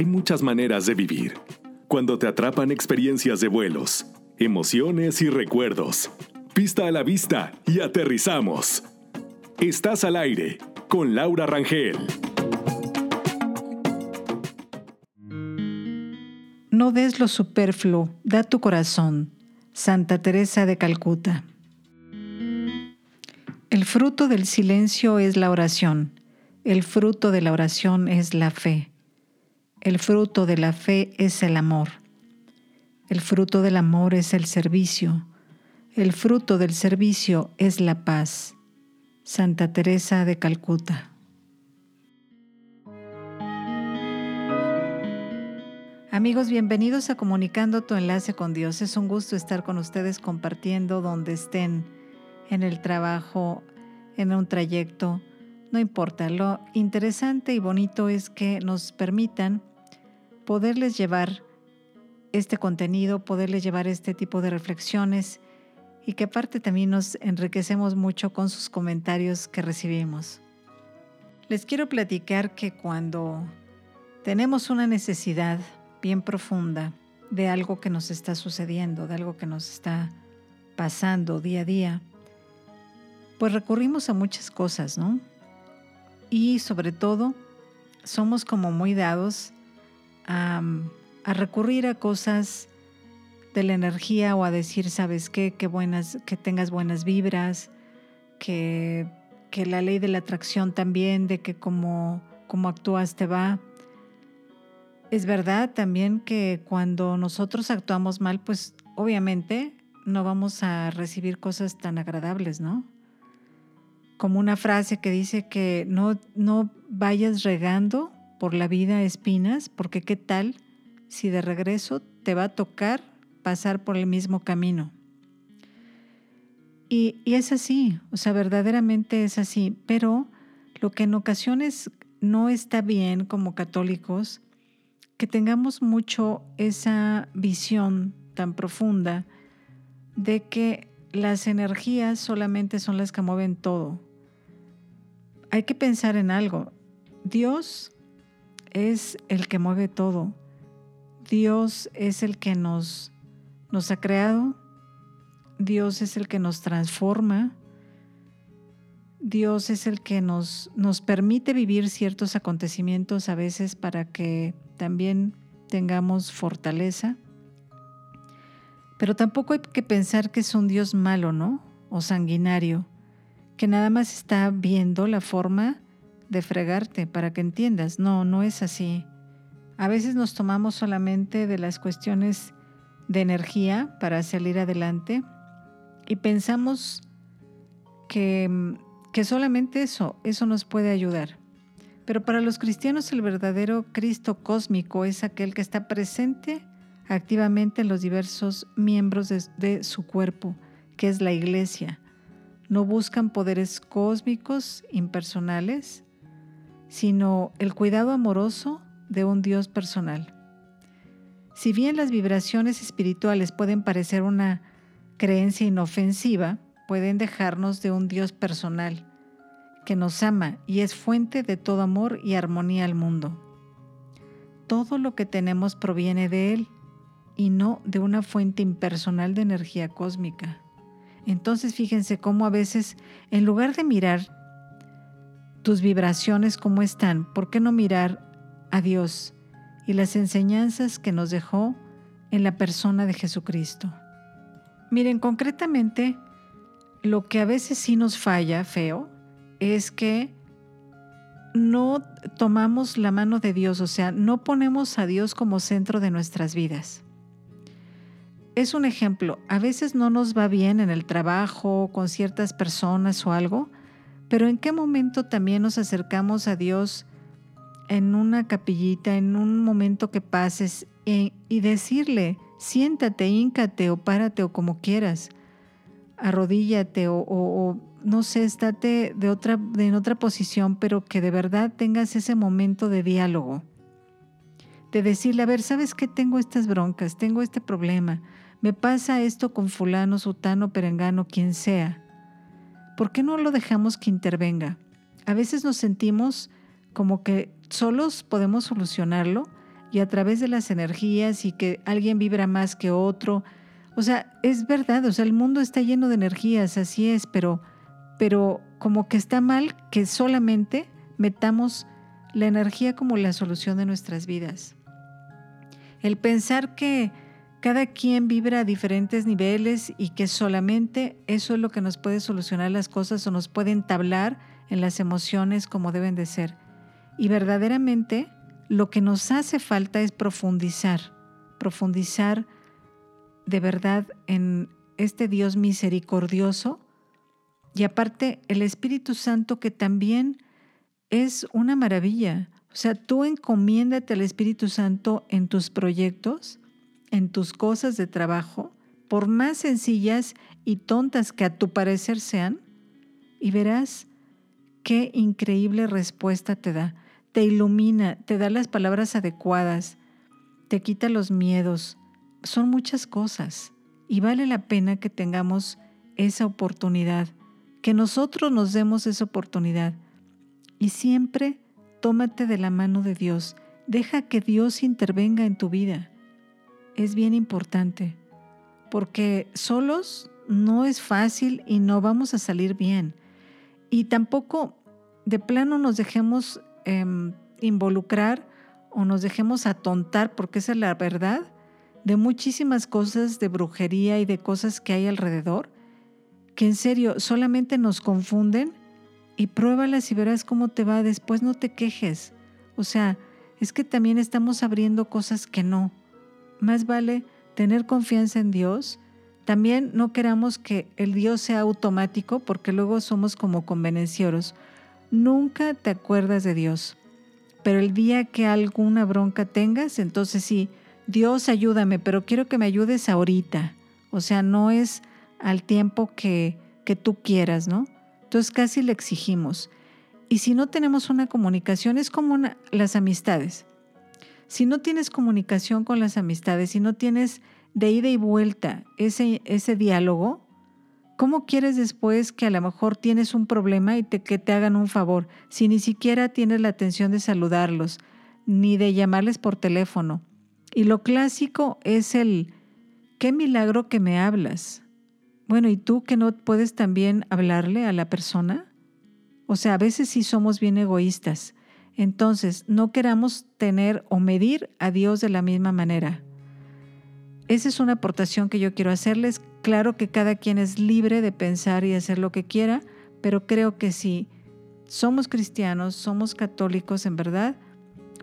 hay muchas maneras de vivir. Cuando te atrapan experiencias de vuelos, emociones y recuerdos. Pista a la vista y aterrizamos. Estás al aire con Laura Rangel. No des lo superfluo, da tu corazón. Santa Teresa de Calcuta. El fruto del silencio es la oración. El fruto de la oración es la fe. El fruto de la fe es el amor. El fruto del amor es el servicio. El fruto del servicio es la paz. Santa Teresa de Calcuta. Amigos, bienvenidos a Comunicando tu enlace con Dios. Es un gusto estar con ustedes compartiendo donde estén, en el trabajo, en un trayecto, no importa. Lo interesante y bonito es que nos permitan poderles llevar este contenido, poderles llevar este tipo de reflexiones y que aparte también nos enriquecemos mucho con sus comentarios que recibimos. Les quiero platicar que cuando tenemos una necesidad bien profunda de algo que nos está sucediendo, de algo que nos está pasando día a día, pues recurrimos a muchas cosas, ¿no? Y sobre todo, somos como muy dados a, recurrir a cosas de la energía o a decir, ¿sabes qué? Que, buenas, que tengas buenas vibras, que, que la ley de la atracción también, de que como, como actúas te va. Es verdad también que cuando nosotros actuamos mal, pues obviamente no vamos a recibir cosas tan agradables, ¿no? Como una frase que dice que no, no vayas regando por la vida espinas, porque qué tal si de regreso te va a tocar pasar por el mismo camino. Y, y, es así, o sea, verdaderamente es así, pero lo que en ocasiones no está bien como católicos, que tengamos mucho esa visión tan profunda de que las energías solamente son las que mueven todo. Hay que pensar en algo. Dios es el que mueve todo. Dios es el que nos, ha creado. Dios es el que nos transforma. Dios es el que nos permite vivir ciertos acontecimientos a veces para que también tengamos fortaleza. Pero tampoco hay que pensar que es un Dios malo, ¿no? O sanguinario, que nada más está viendo la forma de fregarte para que entiendas. No, no es así. A veces nos tomamos solamente de las cuestiones de energía para salir adelante y pensamos que, que solamente eso, eso nos puede ayudar. Pero para los cristianos el verdadero Cristo cósmico es aquel que está presente activamente en los diversos miembros de, de su cuerpo, que es la iglesia. No buscan poderes cósmicos impersonales, sino el cuidado amoroso de un Dios personal. Si bien las vibraciones espirituales pueden parecer una creencia inofensiva, pueden dejarnos de un Dios personal que nos ama y es fuente de todo amor y armonía al mundo. Todo lo que tenemos proviene de Él y no de una fuente impersonal de energía cósmica. Entonces fíjense cómo a veces, en lugar de mirar tus vibraciones cómo están, ¿por qué no mirar a Dios y las enseñanzas que nos dejó en la persona de Jesucristo? Miren, concretamente, lo que a veces sí nos falla feo es que no tomamos la mano de Dios, o sea, no ponemos a Dios como centro de nuestras vidas. Es un ejemplo, a veces no nos va bien en el trabajo, con ciertas personas o algo, pero ¿en qué momento también nos acercamos a Dios en una capillita, en un momento que pases y, decirle, siéntate, híncate o párate o como quieras, arrodíllate o, no sé, estate de otra, en otra posición, pero que de verdad tengas ese momento de diálogo, de decirle, a ver, ¿sabes qué? Tengo estas broncas, tengo este problema, me pasa esto con fulano, sutano, perengano, quien sea ¿por qué no lo dejamos que intervenga? A veces nos sentimos como que solos podemos solucionarlo y a través de las energías y que alguien vibra más que otro. O sea, es verdad, o sea, el mundo está lleno de energías, así es, pero, pero como que está mal que solamente metamos la energía como la solución de nuestras vidas. El pensar que cada quien vibra a diferentes niveles y que solamente eso es lo que nos puede solucionar las cosas o nos puede entablar en las emociones como deben de ser. Y verdaderamente lo que nos hace falta es profundizar, profundizar de verdad en este Dios misericordioso y aparte el Espíritu Santo que también es una maravilla. O sea, tú encomiéndate al Espíritu Santo en tus proyectos en tus cosas de trabajo, por más sencillas y tontas que a tu parecer sean, y verás qué increíble respuesta te da. Te ilumina, te da las palabras adecuadas, te quita los miedos. Son muchas cosas y vale la pena que tengamos esa oportunidad, que nosotros nos demos esa oportunidad. Y siempre tómate de la mano de Dios, deja que Dios intervenga en tu vida es bien importante, porque solos no es fácil y no vamos a salir bien. Y tampoco de plano nos dejemos em, involucrar o nos dejemos atontar, porque esa es la verdad, de muchísimas cosas de brujería y de cosas que hay alrededor, que en serio solamente nos confunden y pruébalas y verás cómo te va, después no te quejes. O sea, es que también estamos abriendo cosas que no más vale tener confianza en Dios. También no queramos que el Dios sea automático porque luego somos como convenencieros. Nunca te acuerdas de Dios. Pero el día que alguna bronca tengas, entonces sí, Dios ayúdame, pero quiero que me ayudes ahorita. O sea, no es al tiempo que, que tú quieras, ¿no? Entonces casi le exigimos. Y si no tenemos una comunicación, es como las amistades. Si no tienes comunicación con las amistades, si no tienes de ida y vuelta ese, ese diálogo, ¿cómo quieres después que a lo mejor tienes un problema y te, que te hagan un favor si ni siquiera tienes la atención de saludarlos, ni de llamarles por teléfono? Y lo clásico es el, qué milagro que me hablas. Bueno, ¿y tú que no puedes también hablarle a la persona? O sea, a veces sí somos bien egoístas entonces, no queramos tener o medir a Dios de la misma manera. Esa es una aportación que yo quiero hacerles. Claro que cada quien es libre de pensar y hacer lo que quiera, pero creo que si somos cristianos, somos católicos en verdad,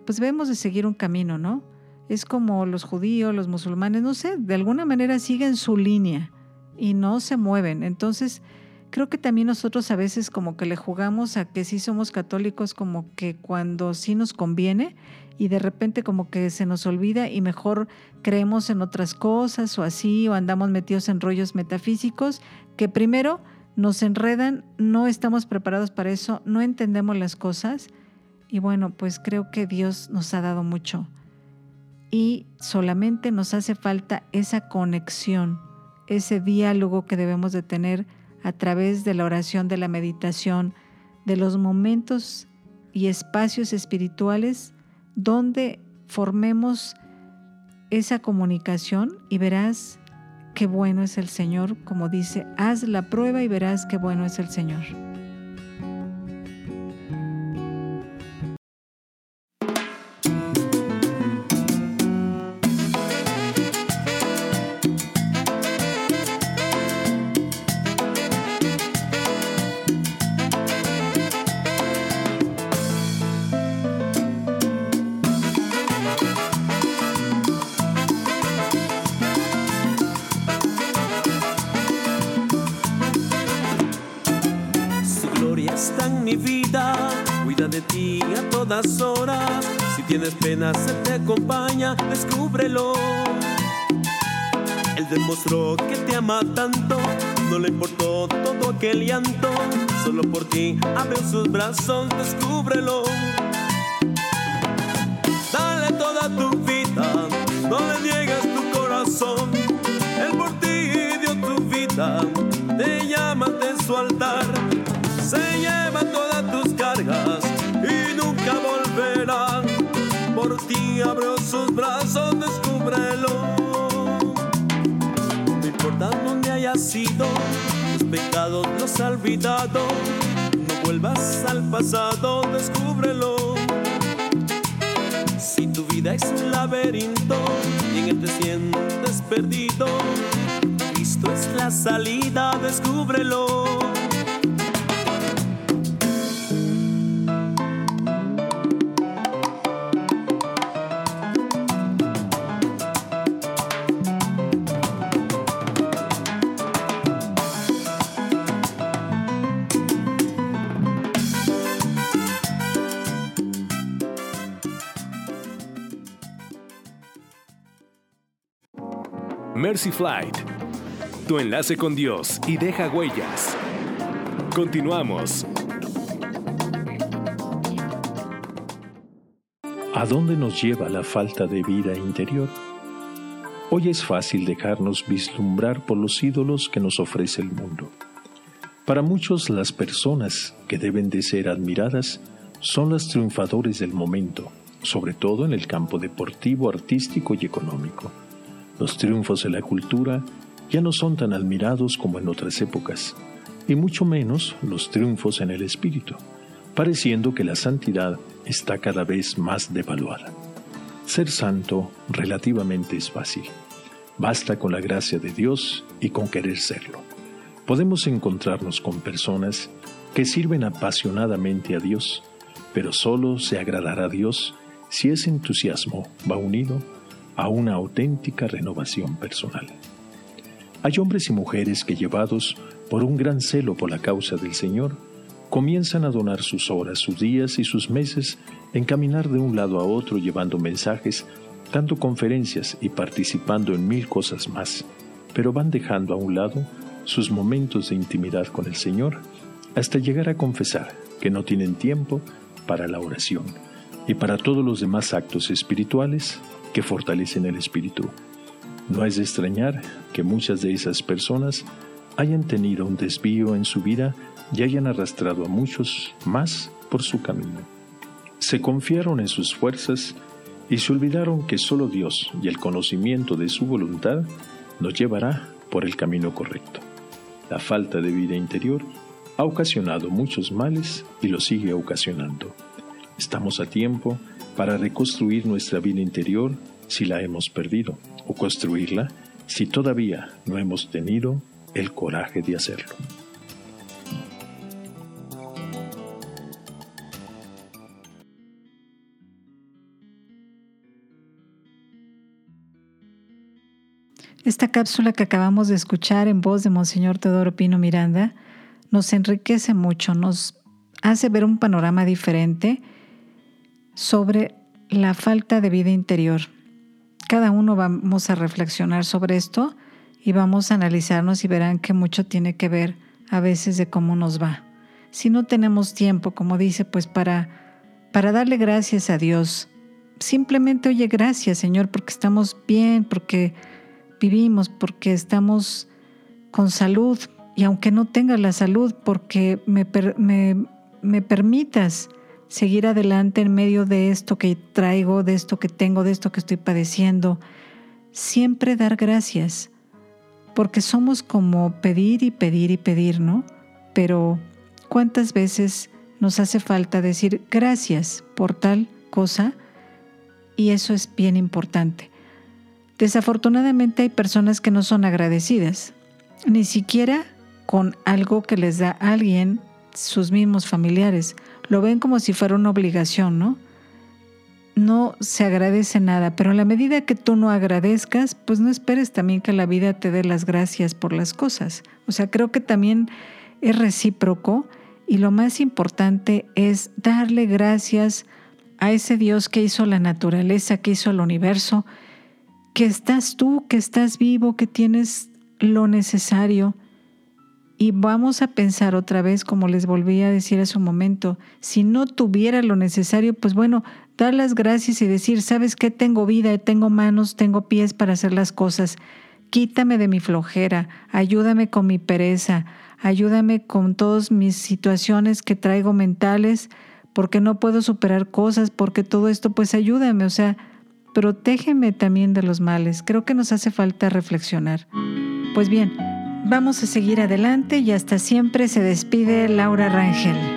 pues debemos de seguir un camino, ¿no? Es como los judíos, los musulmanes, no sé, de alguna manera siguen su línea y no se mueven. Entonces, creo que también nosotros a veces como que le jugamos a que sí somos católicos como que cuando sí nos conviene y de repente como que se nos olvida y mejor creemos en otras cosas o así o andamos metidos en rollos metafísicos que primero nos enredan, no estamos preparados para eso, no entendemos las cosas y bueno, pues creo que Dios nos ha dado mucho. Y solamente nos hace falta esa conexión, ese diálogo que debemos de tener a través de la oración, de la meditación, de los momentos y espacios espirituales donde formemos esa comunicación y verás qué bueno es el Señor, como dice, haz la prueba y verás qué bueno es el Señor. Horas. Si tienes pena, se te acompaña, descúbrelo. Él demostró que te ama tanto, no le importó todo aquel llanto. Solo por ti abrió sus brazos, descúbrelo. Dale toda tu vida, no le niegues tu corazón. Él por ti dio tu vida, te llama de su altar. Se lleva todas tus cargas abrió sus brazos, descúbrelo. No importa dónde haya sido, tus pecados los ha olvidado. No vuelvas al pasado, descúbrelo. Si tu vida es un laberinto y en él te sientes perdido, Cristo es la salida, descúbrelo. Mercy Flight, tu enlace con Dios y deja huellas. Continuamos. ¿A dónde nos lleva la falta de vida interior? Hoy es fácil dejarnos vislumbrar por los ídolos que nos ofrece el mundo. Para muchos las personas que deben de ser admiradas son las triunfadores del momento, sobre todo en el campo deportivo, artístico y económico. Los triunfos de la cultura ya no son tan admirados como en otras épocas, y mucho menos los triunfos en el espíritu, pareciendo que la santidad está cada vez más devaluada. Ser santo relativamente es fácil. Basta con la gracia de Dios y con querer serlo. Podemos encontrarnos con personas que sirven apasionadamente a Dios, pero solo se agradará a Dios si ese entusiasmo va unido a una auténtica renovación personal. Hay hombres y mujeres que llevados por un gran celo por la causa del Señor, comienzan a donar sus horas, sus días y sus meses en caminar de un lado a otro llevando mensajes, dando conferencias y participando en mil cosas más, pero van dejando a un lado sus momentos de intimidad con el Señor hasta llegar a confesar que no tienen tiempo para la oración y para todos los demás actos espirituales que fortalecen el espíritu. No es de extrañar que muchas de esas personas hayan tenido un desvío en su vida y hayan arrastrado a muchos más por su camino. Se confiaron en sus fuerzas y se olvidaron que solo Dios y el conocimiento de su voluntad nos llevará por el camino correcto. La falta de vida interior ha ocasionado muchos males y lo sigue ocasionando. Estamos a tiempo para reconstruir nuestra vida interior si la hemos perdido, o construirla si todavía no hemos tenido el coraje de hacerlo. Esta cápsula que acabamos de escuchar en voz de Monseñor Teodoro Pino Miranda nos enriquece mucho, nos hace ver un panorama diferente sobre la falta de vida interior. Cada uno vamos a reflexionar sobre esto y vamos a analizarnos y verán que mucho tiene que ver a veces de cómo nos va. Si no tenemos tiempo, como dice, pues para, para darle gracias a Dios, simplemente oye gracias Señor porque estamos bien, porque vivimos, porque estamos con salud y aunque no tenga la salud, porque me, me, me permitas seguir adelante en medio de esto que traigo, de esto que tengo, de esto que estoy padeciendo. Siempre dar gracias, porque somos como pedir y pedir y pedir, ¿no? Pero ¿cuántas veces nos hace falta decir gracias por tal cosa? Y eso es bien importante. Desafortunadamente hay personas que no son agradecidas, ni siquiera con algo que les da alguien, sus mismos familiares lo ven como si fuera una obligación, ¿no? No se agradece nada, pero en la medida que tú no agradezcas, pues no esperes también que la vida te dé las gracias por las cosas. O sea, creo que también es recíproco y lo más importante es darle gracias a ese Dios que hizo la naturaleza, que hizo el universo, que estás tú, que estás vivo, que tienes lo necesario y vamos a pensar otra vez, como les volví a decir hace un momento, si no tuviera lo necesario, pues bueno, dar las gracias y decir, sabes que tengo vida, tengo manos, tengo pies para hacer las cosas. Quítame de mi flojera, ayúdame con mi pereza, ayúdame con todas mis situaciones que traigo mentales, porque no puedo superar cosas, porque todo esto, pues ayúdame, o sea, protégeme también de los males. Creo que nos hace falta reflexionar. Pues bien, vamos a seguir adelante y hasta siempre se despide Laura Rangel.